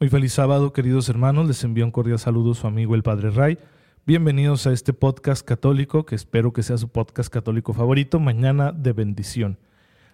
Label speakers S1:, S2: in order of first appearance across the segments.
S1: Muy feliz sábado, queridos hermanos. Les envío un cordial saludo a su amigo el Padre Ray. Bienvenidos a este podcast católico, que espero que sea su podcast católico favorito, Mañana de Bendición.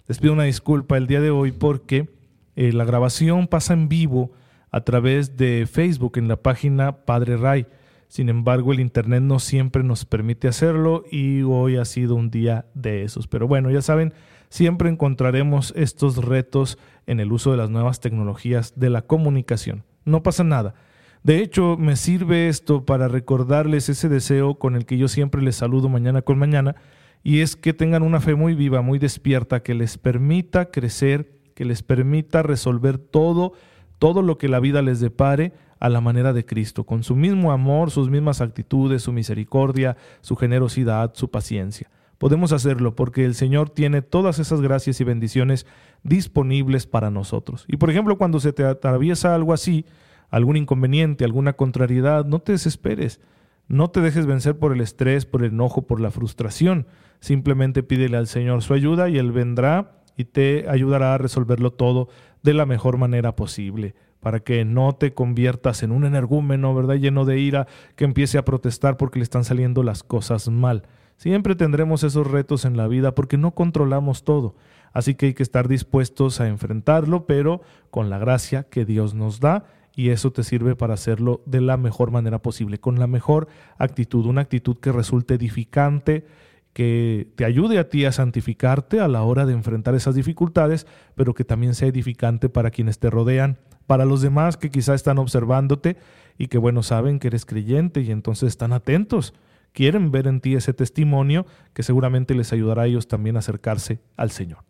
S1: Les pido una disculpa el día de hoy porque eh, la grabación pasa en vivo a través de Facebook en la página Padre Ray. Sin embargo, el Internet no siempre nos permite hacerlo y hoy ha sido un día de esos. Pero bueno, ya saben, siempre encontraremos estos retos en el uso de las nuevas tecnologías de la comunicación. No pasa nada. De hecho, me sirve esto para recordarles ese deseo con el que yo siempre les saludo mañana con mañana, y es que tengan una fe muy viva, muy despierta, que les permita crecer, que les permita resolver todo, todo lo que la vida les depare a la manera de Cristo, con su mismo amor, sus mismas actitudes, su misericordia, su generosidad, su paciencia podemos hacerlo porque el Señor tiene todas esas gracias y bendiciones disponibles para nosotros. Y por ejemplo, cuando se te atraviesa algo así, algún inconveniente, alguna contrariedad, no te desesperes. No te dejes vencer por el estrés, por el enojo, por la frustración. Simplemente pídele al Señor su ayuda y Él vendrá y te ayudará a resolverlo todo de la mejor manera posible, para que no te conviertas en un energúmeno, ¿verdad? Lleno de ira, que empiece a protestar porque le están saliendo las cosas mal. Siempre tendremos esos retos en la vida porque no controlamos todo. Así que hay que estar dispuestos a enfrentarlo, pero con la gracia que Dios nos da y eso te sirve para hacerlo de la mejor manera posible, con la mejor actitud, una actitud que resulte edificante, que te ayude a ti a santificarte a la hora de enfrentar esas dificultades, pero que también sea edificante para quienes te rodean, para los demás que quizá están observándote y que bueno saben que eres creyente y entonces están atentos quieren ver en ti ese testimonio que seguramente les ayudará a ellos también a acercarse al Señor.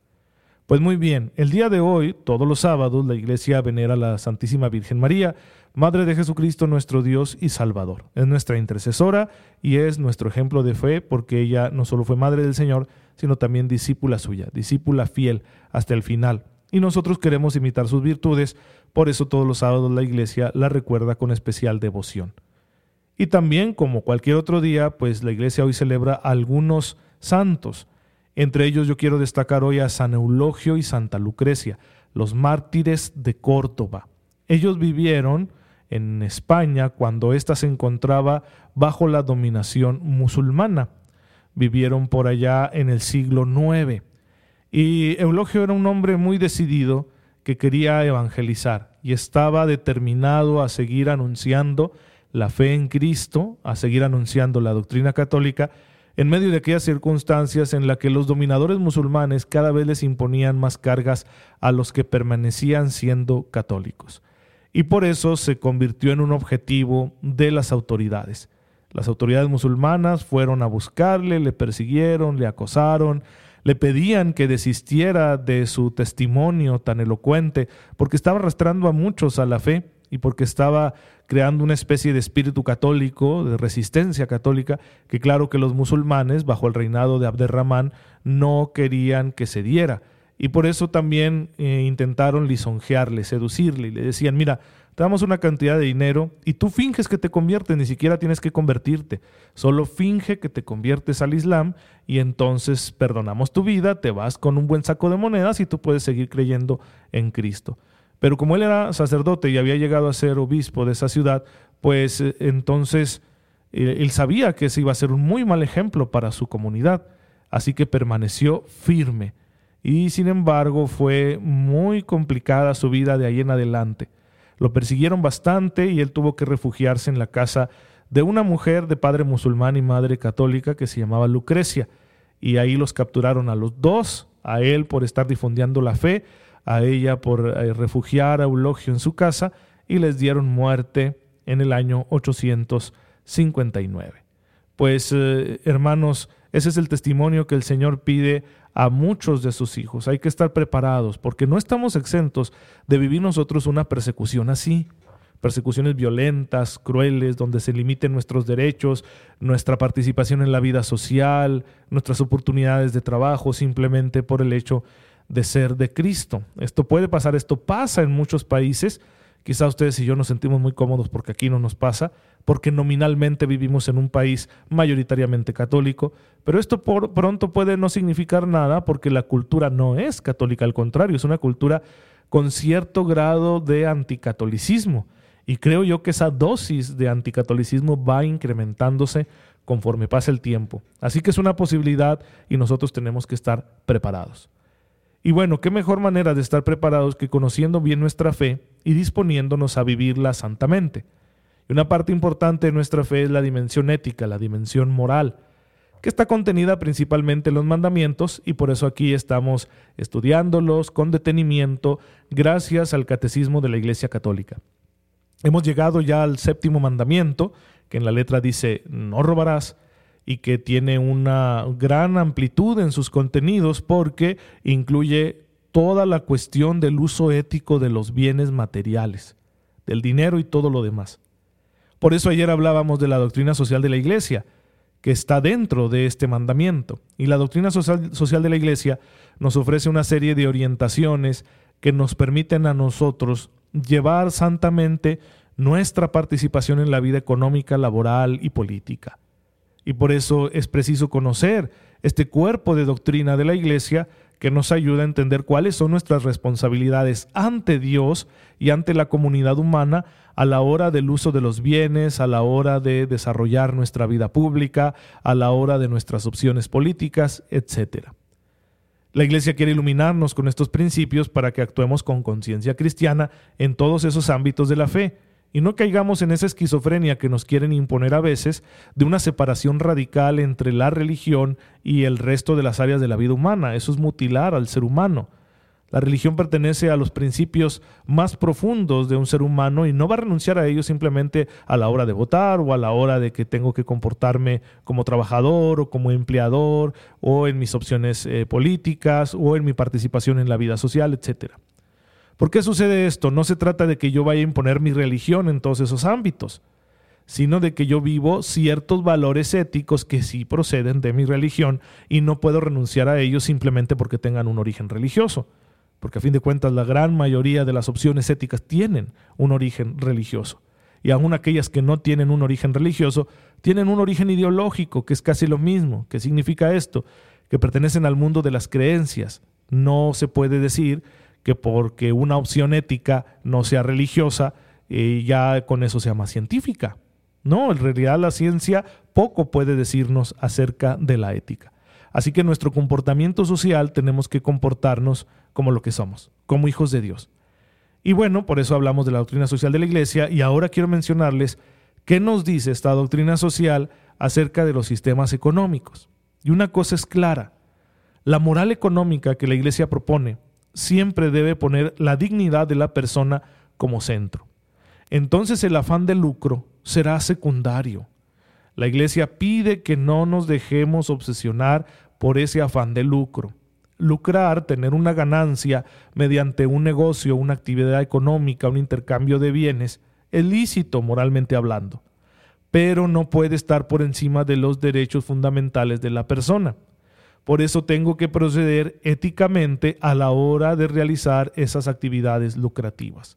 S1: Pues muy bien, el día de hoy, todos los sábados, la iglesia venera a la Santísima Virgen María, Madre de Jesucristo nuestro Dios y Salvador. Es nuestra intercesora y es nuestro ejemplo de fe porque ella no solo fue Madre del Señor, sino también discípula suya, discípula fiel hasta el final. Y nosotros queremos imitar sus virtudes, por eso todos los sábados la iglesia la recuerda con especial devoción. Y también, como cualquier otro día, pues la iglesia hoy celebra algunos santos. Entre ellos yo quiero destacar hoy a San Eulogio y Santa Lucrecia, los mártires de Córdoba. Ellos vivieron en España cuando ésta se encontraba bajo la dominación musulmana. Vivieron por allá en el siglo IX. Y Eulogio era un hombre muy decidido que quería evangelizar y estaba determinado a seguir anunciando la fe en Cristo, a seguir anunciando la doctrina católica, en medio de aquellas circunstancias en las que los dominadores musulmanes cada vez les imponían más cargas a los que permanecían siendo católicos. Y por eso se convirtió en un objetivo de las autoridades. Las autoridades musulmanas fueron a buscarle, le persiguieron, le acosaron, le pedían que desistiera de su testimonio tan elocuente, porque estaba arrastrando a muchos a la fe y porque estaba creando una especie de espíritu católico, de resistencia católica, que claro que los musulmanes, bajo el reinado de Abderramán, no querían que se diera. Y por eso también eh, intentaron lisonjearle, seducirle, y le decían, mira, te damos una cantidad de dinero y tú finges que te conviertes, ni siquiera tienes que convertirte, solo finge que te conviertes al Islam y entonces perdonamos tu vida, te vas con un buen saco de monedas y tú puedes seguir creyendo en Cristo. Pero como él era sacerdote y había llegado a ser obispo de esa ciudad, pues eh, entonces él sabía que ese iba a ser un muy mal ejemplo para su comunidad. Así que permaneció firme. Y sin embargo fue muy complicada su vida de ahí en adelante. Lo persiguieron bastante y él tuvo que refugiarse en la casa de una mujer de padre musulmán y madre católica que se llamaba Lucrecia. Y ahí los capturaron a los dos, a él por estar difundiendo la fe a ella por eh, refugiar a Eulogio en su casa y les dieron muerte en el año 859. Pues eh, hermanos, Ese es el testimonio que el Señor pide a muchos de sus hijos. Hay que estar preparados porque no estamos exentos de vivir nosotros una persecución así. Persecuciones violentas, crueles, donde se limiten nuestros derechos, nuestra participación en la vida social, nuestras oportunidades de trabajo, simplemente por el hecho de ser de Cristo. Esto puede pasar, esto pasa en muchos países. Quizá ustedes y yo nos sentimos muy cómodos porque aquí no nos pasa, porque nominalmente vivimos en un país mayoritariamente católico, pero esto pronto puede no significar nada porque la cultura no es católica, al contrario, es una cultura con cierto grado de anticatolicismo. Y creo yo que esa dosis de anticatolicismo va incrementándose conforme pasa el tiempo. Así que es una posibilidad y nosotros tenemos que estar preparados. Y bueno, qué mejor manera de estar preparados que conociendo bien nuestra fe y disponiéndonos a vivirla santamente. Y una parte importante de nuestra fe es la dimensión ética, la dimensión moral, que está contenida principalmente en los mandamientos y por eso aquí estamos estudiándolos con detenimiento gracias al catecismo de la Iglesia Católica. Hemos llegado ya al séptimo mandamiento, que en la letra dice no robarás, y que tiene una gran amplitud en sus contenidos porque incluye toda la cuestión del uso ético de los bienes materiales, del dinero y todo lo demás. Por eso ayer hablábamos de la doctrina social de la Iglesia, que está dentro de este mandamiento. Y la doctrina social, social de la Iglesia nos ofrece una serie de orientaciones que nos permiten a nosotros llevar santamente nuestra participación en la vida económica, laboral y política. Y por eso es preciso conocer este cuerpo de doctrina de la Iglesia que nos ayuda a entender cuáles son nuestras responsabilidades ante Dios y ante la comunidad humana a la hora del uso de los bienes, a la hora de desarrollar nuestra vida pública, a la hora de nuestras opciones políticas, etc. La Iglesia quiere iluminarnos con estos principios para que actuemos con conciencia cristiana en todos esos ámbitos de la fe y no caigamos en esa esquizofrenia que nos quieren imponer a veces de una separación radical entre la religión y el resto de las áreas de la vida humana. Eso es mutilar al ser humano. La religión pertenece a los principios más profundos de un ser humano y no va a renunciar a ellos simplemente a la hora de votar o a la hora de que tengo que comportarme como trabajador o como empleador o en mis opciones eh, políticas o en mi participación en la vida social, etcétera. ¿Por qué sucede esto? No se trata de que yo vaya a imponer mi religión en todos esos ámbitos, sino de que yo vivo ciertos valores éticos que sí proceden de mi religión y no puedo renunciar a ellos simplemente porque tengan un origen religioso. Porque a fin de cuentas la gran mayoría de las opciones éticas tienen un origen religioso. Y aun aquellas que no tienen un origen religioso, tienen un origen ideológico, que es casi lo mismo. ¿Qué significa esto? Que pertenecen al mundo de las creencias. No se puede decir que porque una opción ética no sea religiosa, eh, ya con eso sea más científica. No, en realidad la ciencia poco puede decirnos acerca de la ética. Así que nuestro comportamiento social tenemos que comportarnos como lo que somos, como hijos de Dios. Y bueno, por eso hablamos de la doctrina social de la Iglesia y ahora quiero mencionarles qué nos dice esta doctrina social acerca de los sistemas económicos. Y una cosa es clara, la moral económica que la Iglesia propone siempre debe poner la dignidad de la persona como centro. Entonces el afán de lucro será secundario. La iglesia pide que no nos dejemos obsesionar por ese afán de lucro. Lucrar, tener una ganancia mediante un negocio, una actividad económica, un intercambio de bienes, es lícito moralmente hablando, pero no puede estar por encima de los derechos fundamentales de la persona. Por eso tengo que proceder éticamente a la hora de realizar esas actividades lucrativas,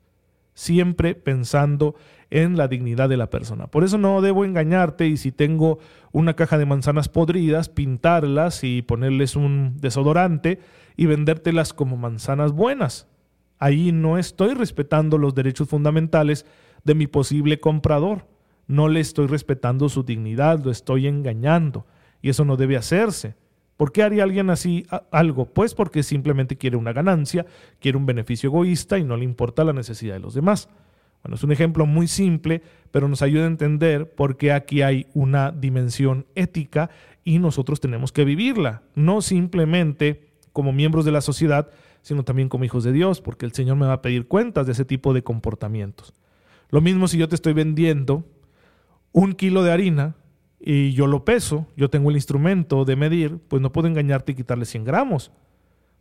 S1: siempre pensando en la dignidad de la persona. Por eso no debo engañarte y si tengo una caja de manzanas podridas, pintarlas y ponerles un desodorante y vendértelas como manzanas buenas. Ahí no estoy respetando los derechos fundamentales de mi posible comprador. No le estoy respetando su dignidad, lo estoy engañando. Y eso no debe hacerse. ¿Por qué haría alguien así algo? Pues porque simplemente quiere una ganancia, quiere un beneficio egoísta y no le importa la necesidad de los demás. Bueno, es un ejemplo muy simple, pero nos ayuda a entender por qué aquí hay una dimensión ética y nosotros tenemos que vivirla, no simplemente como miembros de la sociedad, sino también como hijos de Dios, porque el Señor me va a pedir cuentas de ese tipo de comportamientos. Lo mismo si yo te estoy vendiendo un kilo de harina y yo lo peso, yo tengo el instrumento de medir, pues no puedo engañarte y quitarle 100 gramos.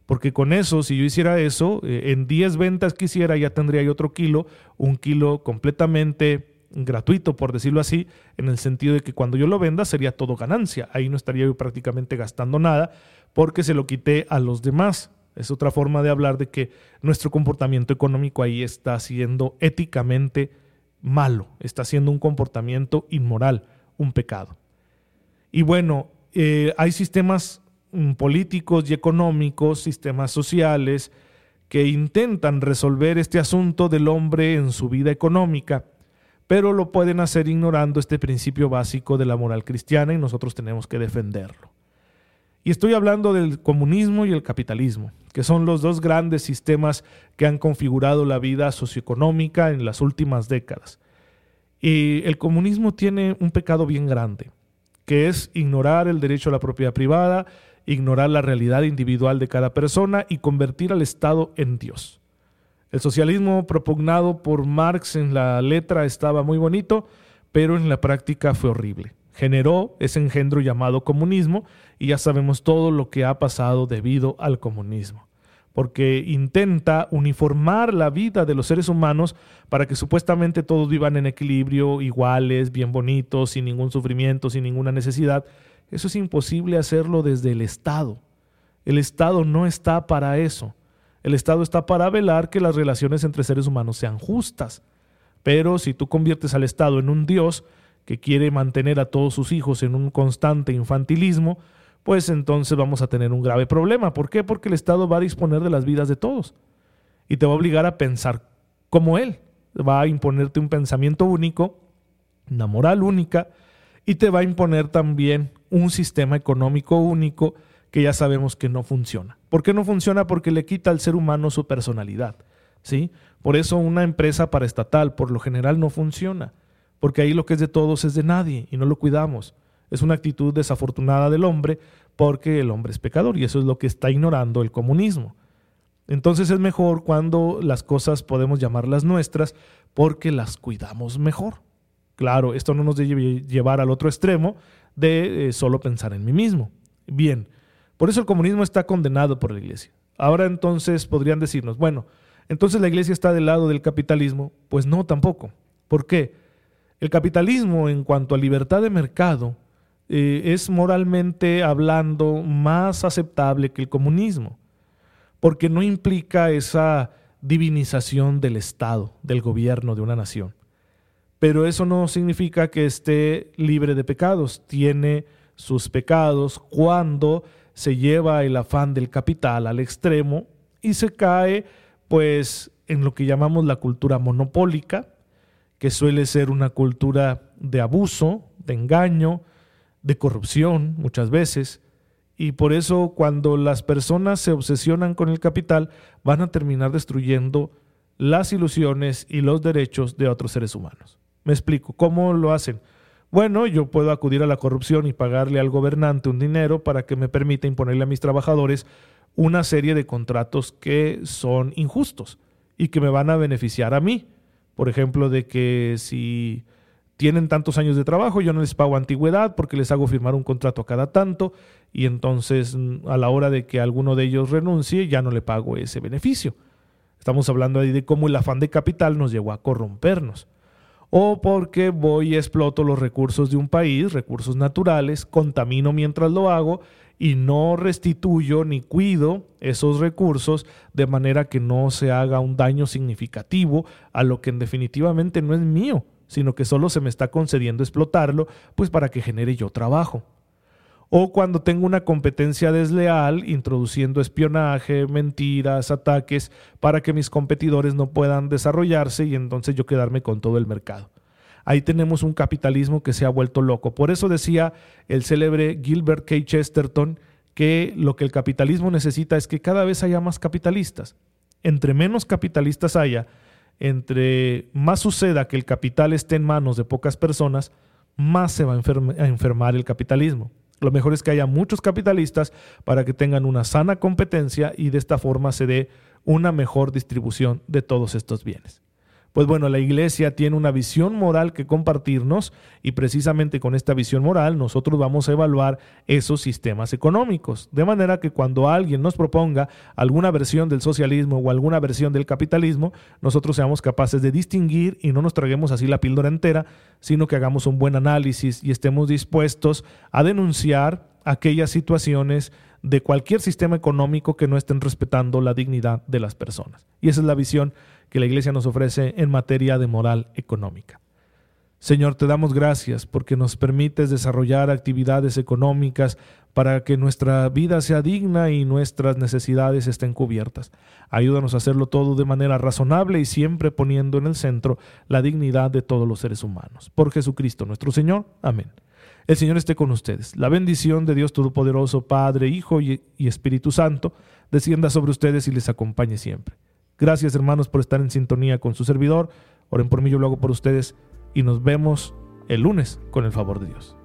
S1: Porque con eso, si yo hiciera eso, eh, en 10 ventas que hiciera ya tendría yo otro kilo, un kilo completamente gratuito, por decirlo así, en el sentido de que cuando yo lo venda sería todo ganancia. Ahí no estaría yo prácticamente gastando nada porque se lo quité a los demás. Es otra forma de hablar de que nuestro comportamiento económico ahí está siendo éticamente malo, está siendo un comportamiento inmoral, un pecado. Y bueno, eh, hay sistemas mm, políticos y económicos, sistemas sociales, que intentan resolver este asunto del hombre en su vida económica pero lo pueden hacer ignorando este principio básico de la moral cristiana y nosotros tenemos que defenderlo. Y estoy hablando del comunismo y el capitalismo, que son los dos grandes sistemas que han configurado la vida socioeconómica en las últimas décadas. Y el comunismo tiene un pecado bien grande, que es ignorar el derecho a la propiedad privada, ignorar la realidad individual de cada persona y convertir al Estado en Dios. El socialismo propugnado por Marx en la letra estaba muy bonito, pero en la práctica fue horrible. Generó ese engendro llamado comunismo y ya sabemos todo lo que ha pasado debido al comunismo, porque intenta uniformar la vida de los seres humanos para que supuestamente todos vivan en equilibrio, iguales, bien bonitos, sin ningún sufrimiento, sin ninguna necesidad. Eso es imposible hacerlo desde el Estado. El Estado no está para eso. El Estado está para velar que las relaciones entre seres humanos sean justas. Pero si tú conviertes al Estado en un Dios que quiere mantener a todos sus hijos en un constante infantilismo, pues entonces vamos a tener un grave problema. ¿Por qué? Porque el Estado va a disponer de las vidas de todos y te va a obligar a pensar como Él. Va a imponerte un pensamiento único, una moral única, y te va a imponer también un sistema económico único que ya sabemos que no funciona. ¿Por qué no funciona? Porque le quita al ser humano su personalidad. ¿sí? Por eso una empresa paraestatal por lo general no funciona, porque ahí lo que es de todos es de nadie y no lo cuidamos. Es una actitud desafortunada del hombre porque el hombre es pecador y eso es lo que está ignorando el comunismo. Entonces es mejor cuando las cosas podemos llamarlas nuestras porque las cuidamos mejor. Claro, esto no nos debe llevar al otro extremo de eh, solo pensar en mí mismo. Bien, por eso el comunismo está condenado por la iglesia. Ahora entonces podrían decirnos, bueno, entonces la iglesia está del lado del capitalismo. Pues no, tampoco. ¿Por qué? El capitalismo en cuanto a libertad de mercado eh, es moralmente hablando más aceptable que el comunismo, porque no implica esa divinización del Estado, del gobierno de una nación. Pero eso no significa que esté libre de pecados, tiene sus pecados cuando se lleva el afán del capital al extremo y se cae pues en lo que llamamos la cultura monopólica, que suele ser una cultura de abuso, de engaño, de corrupción muchas veces, y por eso cuando las personas se obsesionan con el capital van a terminar destruyendo las ilusiones y los derechos de otros seres humanos. Me explico, ¿cómo lo hacen? Bueno, yo puedo acudir a la corrupción y pagarle al gobernante un dinero para que me permita imponerle a mis trabajadores una serie de contratos que son injustos y que me van a beneficiar a mí. Por ejemplo, de que si tienen tantos años de trabajo, yo no les pago antigüedad porque les hago firmar un contrato a cada tanto y entonces mm, a la hora de que alguno de ellos renuncie ya no le pago ese beneficio. Estamos hablando ahí de cómo el afán de capital nos llevó a corrompernos o porque voy y exploto los recursos de un país, recursos naturales, contamino mientras lo hago y no restituyo ni cuido esos recursos de manera que no se haga un daño significativo a lo que en definitivamente no es mío, sino que solo se me está concediendo explotarlo, pues para que genere yo trabajo o cuando tengo una competencia desleal, introduciendo espionaje, mentiras, ataques, para que mis competidores no puedan desarrollarse y entonces yo quedarme con todo el mercado. Ahí tenemos un capitalismo que se ha vuelto loco. Por eso decía el célebre Gilbert K. Chesterton que lo que el capitalismo necesita es que cada vez haya más capitalistas. Entre menos capitalistas haya, entre más suceda que el capital esté en manos de pocas personas, más se va a enfermar el capitalismo. Lo mejor es que haya muchos capitalistas para que tengan una sana competencia y de esta forma se dé una mejor distribución de todos estos bienes. Pues bueno, la iglesia tiene una visión moral que compartirnos y precisamente con esta visión moral nosotros vamos a evaluar esos sistemas económicos. De manera que cuando alguien nos proponga alguna versión del socialismo o alguna versión del capitalismo, nosotros seamos capaces de distinguir y no nos traguemos así la píldora entera, sino que hagamos un buen análisis y estemos dispuestos a denunciar aquellas situaciones de cualquier sistema económico que no estén respetando la dignidad de las personas. Y esa es la visión que la Iglesia nos ofrece en materia de moral económica. Señor, te damos gracias porque nos permites desarrollar actividades económicas para que nuestra vida sea digna y nuestras necesidades estén cubiertas. Ayúdanos a hacerlo todo de manera razonable y siempre poniendo en el centro la dignidad de todos los seres humanos. Por Jesucristo nuestro Señor. Amén. El Señor esté con ustedes. La bendición de Dios Todopoderoso, Padre, Hijo y, Espíritu Santo, descienda sobre ustedes y les acompañe siempre. Gracias hermanos por estar en sintonía con su servidor. Oren por mí, yo lo hago por ustedes y nos vemos el lunes con el favor de Dios.